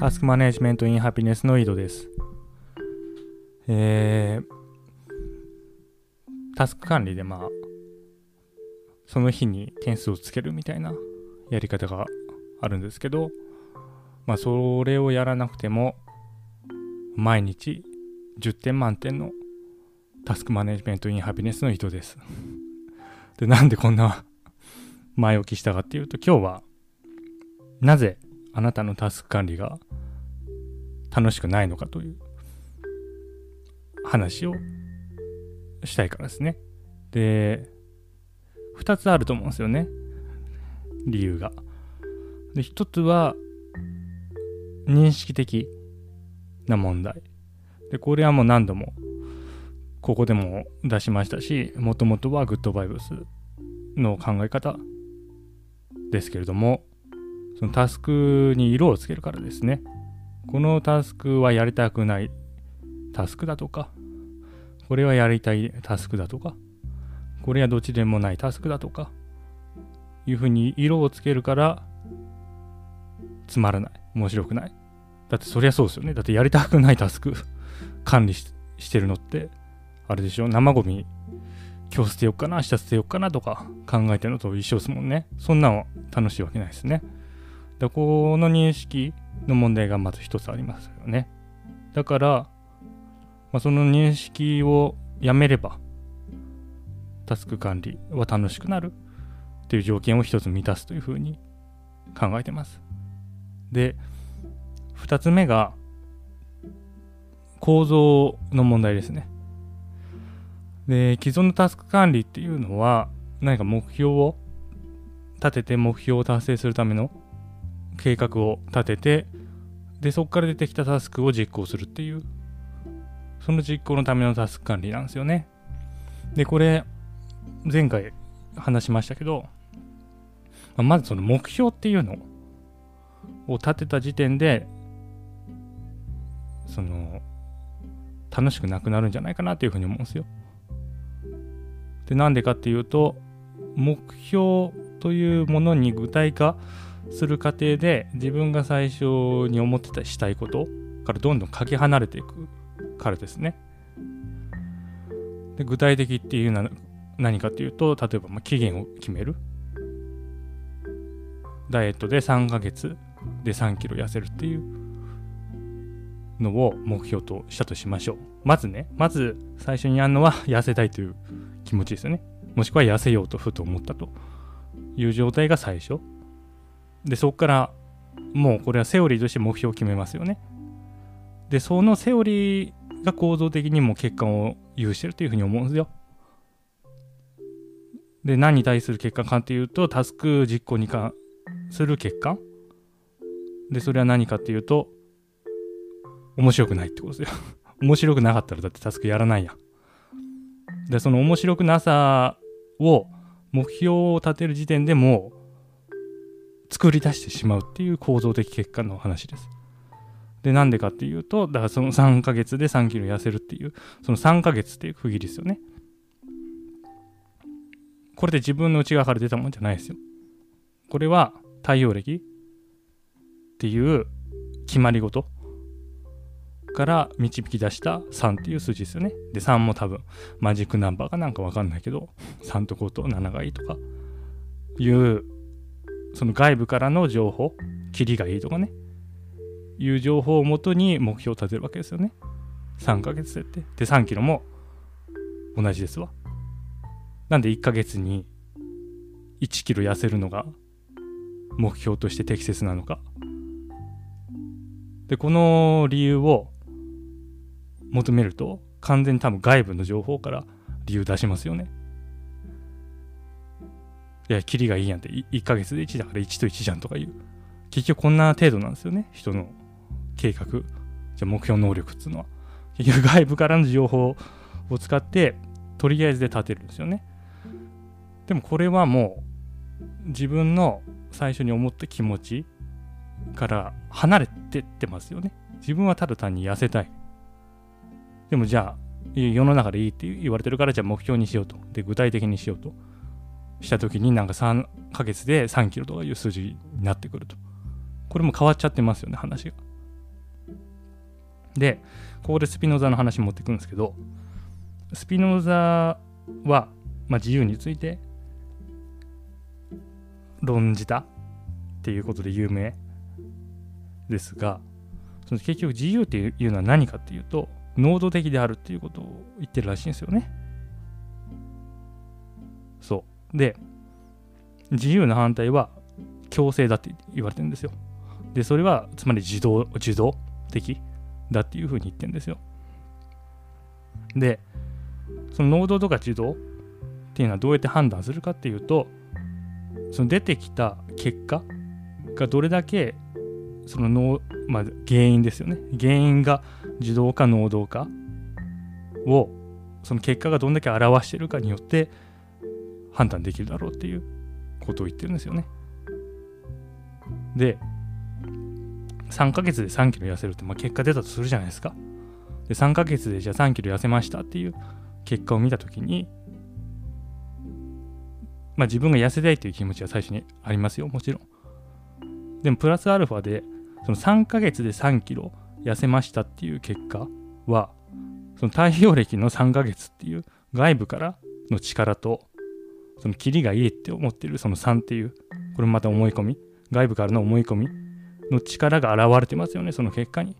タスクマネジメントインハピネスの井戸です。えー、タスク管理でまあ、その日に点数をつけるみたいなやり方があるんですけど、まあそれをやらなくても、毎日10点満点のタスクマネジメントインハピネスの人です。で、なんでこんな前置きしたかっていうと、今日はなぜあなたのタスク管理が楽しくないのかという話をしたいからですね。で、2つあると思うんですよね。理由が。で、1つは認識的な問題。で、これはもう何度もここでも出しましたし、もともとはグッドバイブスの考え方ですけれども、そのタスクに色をつけるからですね。このタスクはやりたくないタスクだとか、これはやりたいタスクだとか、これはどっちでもないタスクだとか、いうふうに色をつけるから、つまらない。面白くない。だってそりゃそうですよね。だってやりたくないタスク管理してるのって、あれでしょ生ゴミ今日捨てよっかな明日捨てよっかなとか考えてるのと一緒ですもんね。そんなの楽しいわけないですね。だこの認識の問題がまず一つありますよね。だから、まあ、その認識をやめれば、タスク管理は楽しくなるという条件を一つ満たすというふうに考えてます。で、二つ目が、構造の問題ですね。で、既存のタスク管理っていうのは、何か目標を立てて目標を達成するための計画を立てて、で、そこから出てきたタスクを実行するっていう、その実行のためのタスク管理なんですよね。で、これ、前回話しましたけど、まずその目標っていうのを立てた時点で、その、楽しくなくなるんじゃないかなっていうふうに思うんですよ。で、なんでかっていうと、目標というものに具体化する過程で自分が最初に思ってたしたいことからどんどんかけ離れていくからですね。で具体的っていうのは何かっていうと例えばま期限を決めるダイエットで3ヶ月で3キロ痩せるっていうのを目標としたとしましょう。まずね、まず最初にやるのは 痩せたいという気持ちですよね。もしくは痩せようとふと思ったという状態が最初。で、そこからもうこれはセオリーとして目標を決めますよね。で、そのセオリーが構造的にも結果を有してるというふうに思うんですよ。で、何に対する結果かっていうと、タスク実行に関する結果。で、それは何かっていうと、面白くないってことですよ。面白くなかったらだってタスクやらないやん。で、その面白くなさを目標を立てる時点でもう作り出してしまうっていう構造的結果の話です。で、なんでかっていうと、だからその3ヶ月で3キロ痩せるっていう、その3ヶ月っていう区切りですよね。これで自分の内側から出たもんじゃないですよ。これは太陽暦っていう決まり事から導き出した3っていう数字ですよね。で、3も多分マジックナンバーかなんかわかんないけど、3と5と7がいいとかいうその外部からの情報、キリがいいとかね、いう情報をもとに目標を立てるわけですよね。3ヶ月設定。で、3キロも同じですわ。なんで1ヶ月に1キロ痩せるのが目標として適切なのか。で、この理由を求めると完全に多分外部の情報から理由出しますよね。いや、キリがいいやんって、1ヶ月で1だから1と1じゃんとかいう。結局こんな程度なんですよね。人の計画。じゃ目標能力っていうのは。結局外部からの情報を使って、とりあえずで立てるんですよね。でもこれはもう、自分の最初に思った気持ちから離れてってますよね。自分はただ単に痩せたい。でもじゃあ、世の中でいいって言われてるから、じゃあ目標にしようと。で、具体的にしようと。した時になんか3ヶ月で3キロとかいう数字になってくると。これも変わっちゃってますよね、話が。でここでスピノザの話持っていくんですけどスピノザは、まあ、自由について論じたっていうことで有名ですがその結局自由っていうのは何かっていうと能動的であるっていうことを言ってるらしいんですよね。そう。で、自由な反対は強制だって言われてるんですよ。で、それはつまり自動、自動的だっていうふうに言ってるんですよ。で、その能動とか自動っていうのはどうやって判断するかっていうと、その出てきた結果がどれだけその脳、まあ、原因ですよね。原因が自動か能動かをその結果がどんだけ表してるかによって判断できるだろうっていうことを言ってるんですよね。で、3ヶ月で3キロ痩せるって、まあ、結果出たとするじゃないですか。で、3ヶ月でじゃあ3キロ痩せましたっていう結果を見たときに、まあ自分が痩せたいという気持ちは最初にありますよ、もちろん。でもプラスアルファで、その3ヶ月で3キロ痩せましたっていう結果は、その太陽暦の3ヶ月っていう外部からの力と、そのキリがいいって思ってるその3っていう、これまた思い込み、外部からの思い込みの力が現れてますよね、その結果に。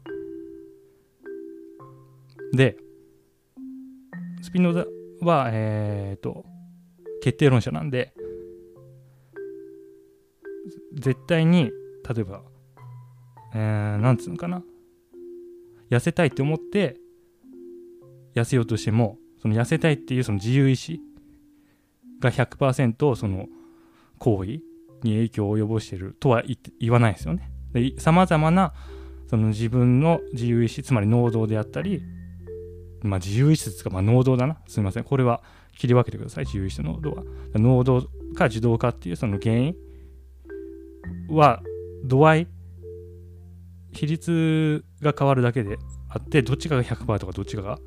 で、スピノザは、えっ、ー、と、決定論者なんで、絶対に、例えば、えー、なんつうのかな。痩せたいって思って、痩せようとしても、その痩せたいっていうその自由意志が100%その行為に影響を及ぼしてるとは言わないですよね。さまざまなその自分の自由意志、つまり能動であったり、まあ自由意志ですか、まあ能動だな。すみません。これは切り分けてください。自由意志と能動は。能動か自動かっていうその原因は度合い、比率が変わるだけであって、どっちかが100%とかどっちかが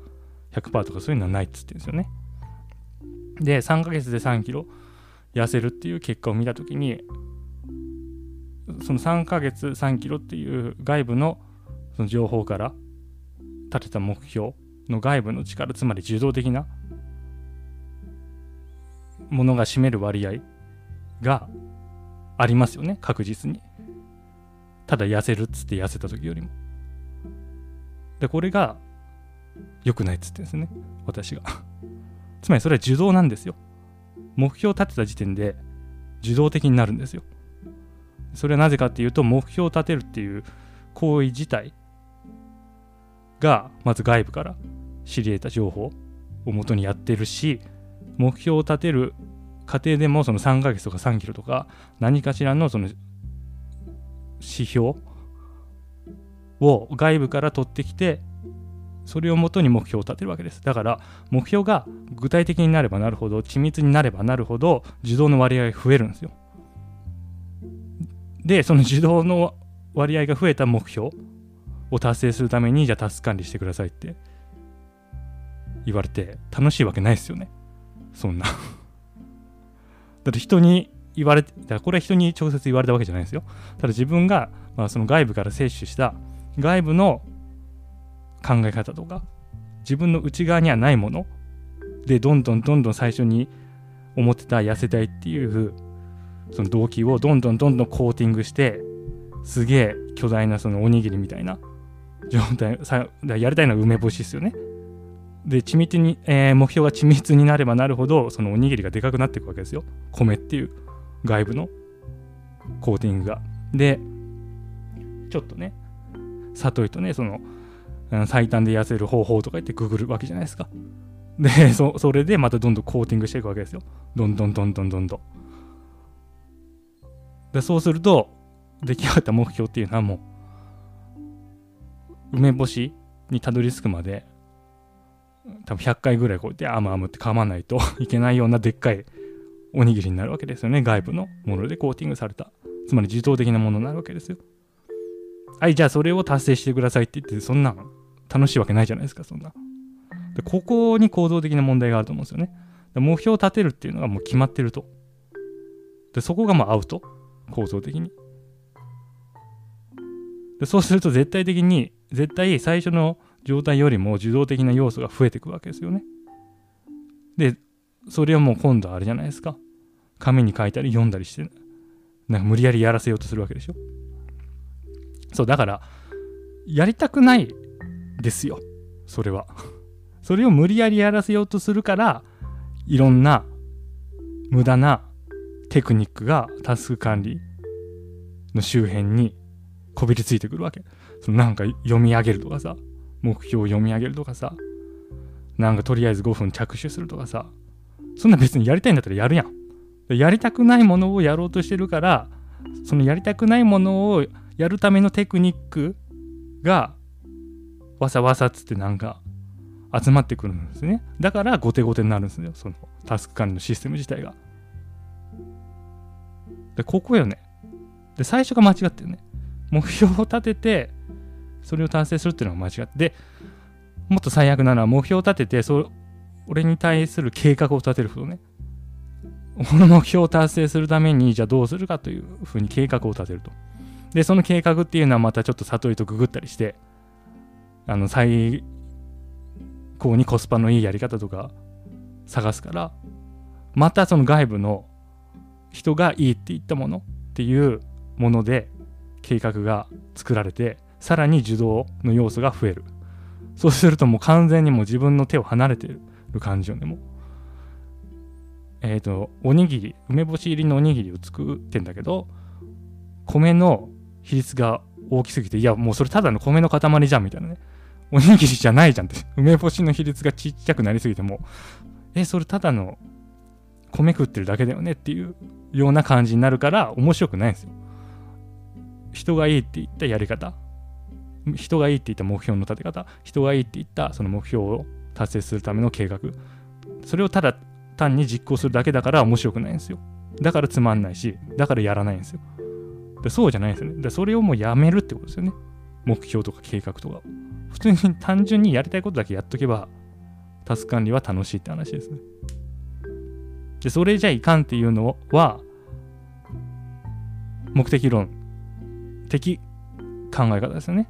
100%とかそういうのはないっつってるんですよね。で、3ヶ月で3キロ痩せるっていう結果を見たときに、その3ヶ月3キロっていう外部のその情報から立てた目標の外部の力、つまり受動的なものが占める割合がありますよね、確実に。ただ痩せるっつって痩せた時よりも。で、これが良くないっつってですね、私が。つまりそれは受動なんですよ。目標を立てた時点で受動的になるんですよ。それはなぜかっていうと、目標を立てるっていう行為自体が、まず外部から知り得た情報をもとにやってるし、目標を立てる過程でもその3ヶ月とか3キロとか何かしらのその指標を外部から取ってきてそれをもとに目標を立てるわけです。だから目標が具体的になればなるほど緻密になればなるほど受動の割合が増えるんですよ。でその受動の割合が増えた目標を達成するためにじゃあタスク管理してくださいって言われて楽しいわけないですよね。そんな。だって人に言われて、だこれは人に直接言われたわけじゃないですよ。ただ自分が、まあ、その外部から摂取した外部の考え方とか、自分の内側にはないもので、どんどんどんどん最初に思ってた痩せたいっていうその動機をどんどんどんどんコーティングして、すげえ巨大なそのおにぎりみたいな状態、さやりたいのは梅干しですよね。で緻密に、えー、目標が緻密になればなるほどそのおにぎりがでかくなっていくわけですよ米っていう外部のコーティングがでちょっとね里井とねその最短で痩せる方法とか言ってググるわけじゃないですかでそそれでまたどんどんコーティングしていくわけですよどんどんどんどんどんどんでそうすると出来上がった目標っていうのはもう梅干しにたどり着くまで多分100回ぐらいこうやってあむあむって噛まないといけないようなでっかいおにぎりになるわけですよね。外部のものでコーティングされた。つまり自動的なものになるわけですよ。はい、じゃあそれを達成してくださいって言って、そんなの楽しいわけないじゃないですか、そんな。で、ここに構造的な問題があると思うんですよねで。目標を立てるっていうのがもう決まってると。で、そこがもうアウト。構造的に。でそうすると絶対的に絶対最初の状態よりも受動的な要素が増えていくわけですよね。で、それはもう今度あれじゃないですか。紙に書いたり読んだりして、なんか無理やりやらせようとするわけでしょ。そう、だから、やりたくないですよ。それは。それを無理やりやらせようとするから、いろんな無駄なテクニックがタスク管理の周辺にこびりついてくるわけ。そのなんか読み上げるとかさ、目標を読み上げるとかさ、なんかとりあえず5分着手するとかさ、そんな別にやりたいんだったらやるやん。やりたくないものをやろうとしてるから、そのやりたくないものをやるためのテクニックが、わさわさっつってなんか集まってくるんですね。だから後手後手になるんですよ。そのタスク管理のシステム自体が。で、ここよね。で、最初が間違ってるね。目標を立てて、それを達成するっていうのが間違って。で、もっと最悪なのは目標を立てて、そ俺に対する計画を立てることね。この目標を達成するために、じゃあどうするかというふうに計画を立てると。で、その計画っていうのはまたちょっと悟りとググったりして、あの、最高にコスパのいいやり方とか探すから、またその外部の人がいいって言ったものっていうもので計画が作られて、さらに受動の要素が増える。そうするともう完全にもう自分の手を離れてる感じよね、もう。えっ、ー、と、おにぎり、梅干し入りのおにぎりを作ってんだけど、米の比率が大きすぎて、いや、もうそれただの米の塊じゃんみたいなね。おにぎりじゃないじゃんって。梅干しの比率がちっちゃくなりすぎても、え、それただの米食ってるだけだよねっていうような感じになるから面白くないんですよ。人がいいって言ったやり方、人がいいって言った目標の立て方、人がいいって言ったその目標を達成するための計画、それをただ単に実行するだけだから面白くないんですよ。だからつまんないし、だからやらないんですよ。でそうじゃないですよね。でそれをもうやめるってことですよね。目標とか計画とかを普通に単純にやりたいことだけやっとけば、タスク管理は楽しいって話ですね。で、それじゃいかんっていうのは、目的論的考え方ですよね。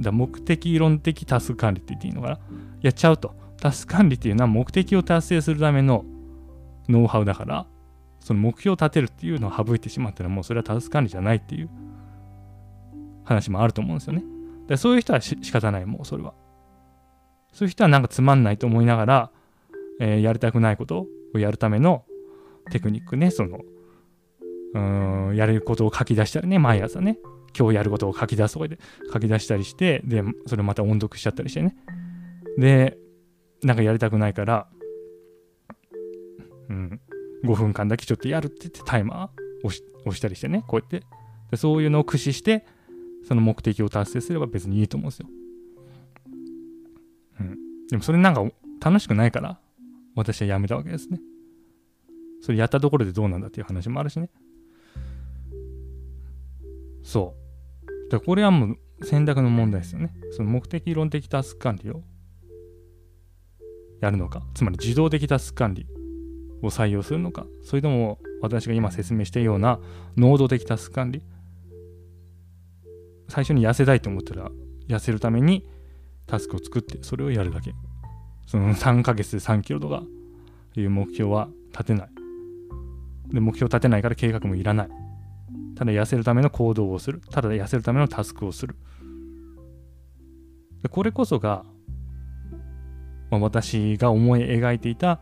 だ目的論的タスク管理って言っていいのかなやっちゃうと。タスク管理っていうのは目的を達成するためのノウハウだから、その目標を立てるっていうのを省いてしまったらもうそれはタスク管理じゃないっていう話もあると思うんですよね。でそういう人は仕方ない、もうそれは。そういう人はなんかつまんないと思いながら、えー、やりたくないことをやるためのテクニックね、その、うーん、やれることを書き出したりね、毎朝ね、今日やることを書き出すとかで書き出したりして、で、それまた音読しちゃったりしてね。で、なんかやりたくないから、うん、5分間だけちょっとやるって言ってタイマー押し押したりしてね、こうやって。でそういうのを駆使して、その目的を達成すれば別にいいと思うんですよ。うん。でもそれなんか楽しくないから、私はやめたわけですね。それやったところでどうなんだっていう話もあるしね。そう。だこれはもう選択の問題ですよね。その目的論的タスク管理をやるのか、つまり自動的タスク管理を採用するのか、それとも私が今説明したような能動的タスク管理、最初に痩せたいと思ったら痩せるためにタスクを作ってそれをやるだけ。その3ヶ月で3キロとかいう目標は立てない。で目標立てないから計画もいらない。ただ痩せるための行動をする。ただ痩せるためのタスクをする。でこれこそが、まあ、私が思い描いていた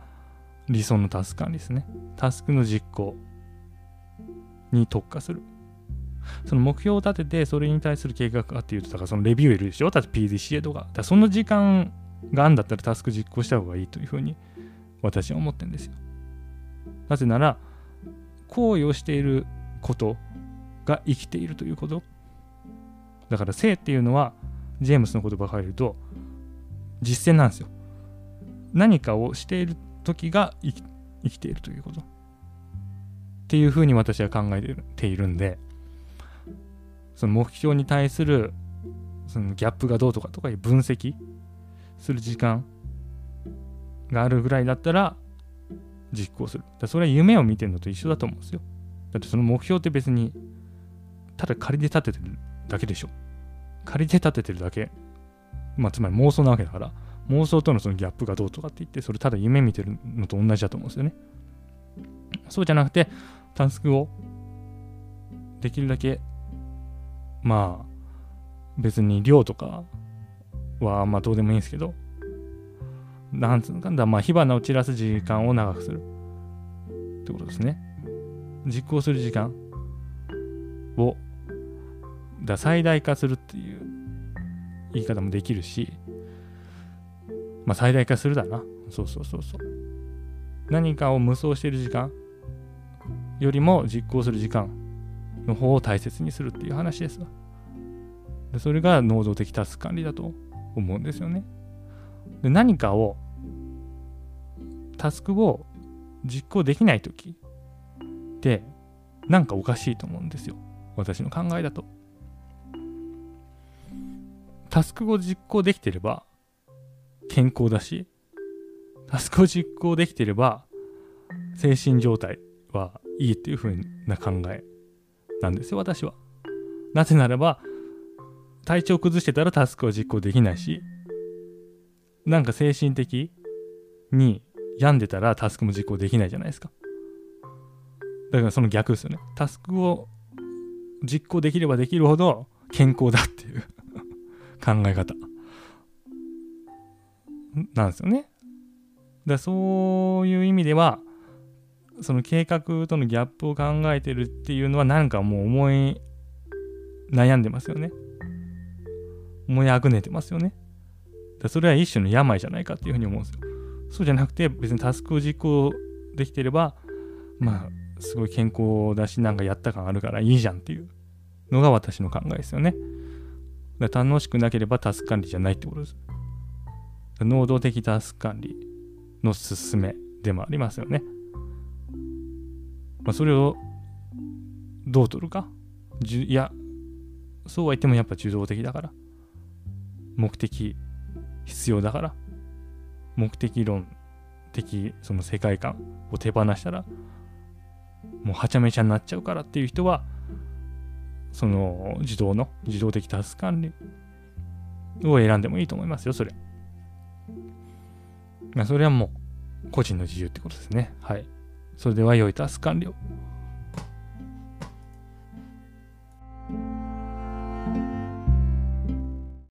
理想のタスク管理ですね。タスクの実行に特化する。その目標を立てて、それに対する計画かっていうと、だからそのレビューいるでしょ例えば PDCA とか。だその時間があんだったらタスク実行した方がいいというふうに私は思ってるんですよ。なぜなら、行為をしていることが生きているということ。だから性っていうのは、ジェームスの言葉を変えると、実践なんですよ。何かをしている時が生き生きているということ。っていうふうに私は考えているんで、その目標に対するそのギャップがどうとかとかいう分析する時間があるぐらいだったら実行する。だそれは夢を見てるのと一緒だと思うんですよ。だってその目標って別にただ仮で立ててるだけでしょ。仮で立ててるだけ。まあ、つまり妄想なわけだから、妄想とのそのギャップがどうとかって言って、それただ夢見てるのと同じだと思うんですよね。そうじゃなくて、タスクをできるだけ、まあ、別に量とかは、まあどうでもいいんですけど、なんつうのかな、まあ火花を散らす時間を長くする。ってことですね。実行する時間を、だ最大化するっていう言い方もできるし、まあ最大化するだな。そうそうそうそう。何かを無双している時間よりも実行する時間の方を大切にするっていう話ですわ。でそれが能動的タスク管理だと思うんですよね。で何かをタスクを実行できない時ってなんかおかしいと思うんですよ。私の考えだと。タスクを実行できてれば健康だし、タスクを実行できてれば精神状態はいいっていう風な考えなんですよ、私は。なぜならば、体調崩してたらタスクは実行できないし、なんか精神的に病んでたらタスクも実行できないじゃないですか。だからその逆ですよね。タスクを実行できればできるほど健康だっていう 考え方なんですよね。だそういう意味ではその計画とのギャップを考えてるっていうのはなんかもう思い悩んでますよね。思いあぐねてますよね。だそれは一種の病じゃないかっていうふうに思うんですよ。そうじゃなくて別にタスクを実行できてればまあすごい健康だしなんかやった感あるからいいじゃんっていうのが私の考えですよね。だ楽しくなければタスク管理じゃないってことです。能動的タスク管理の勧めでもありますよね。まあ、それをどう取るかじいや、そうは言ってもやっぱ受動的だから。目的必要だから。目的論的その世界観を手放したら、もうはちゃめちゃになっちゃうからっていう人は、その自動の自動的タスク管理を選んでもいいと思いますよ、それ。まあ、それはもう個人の自由ってことですね。はい。それでは良いタス完了。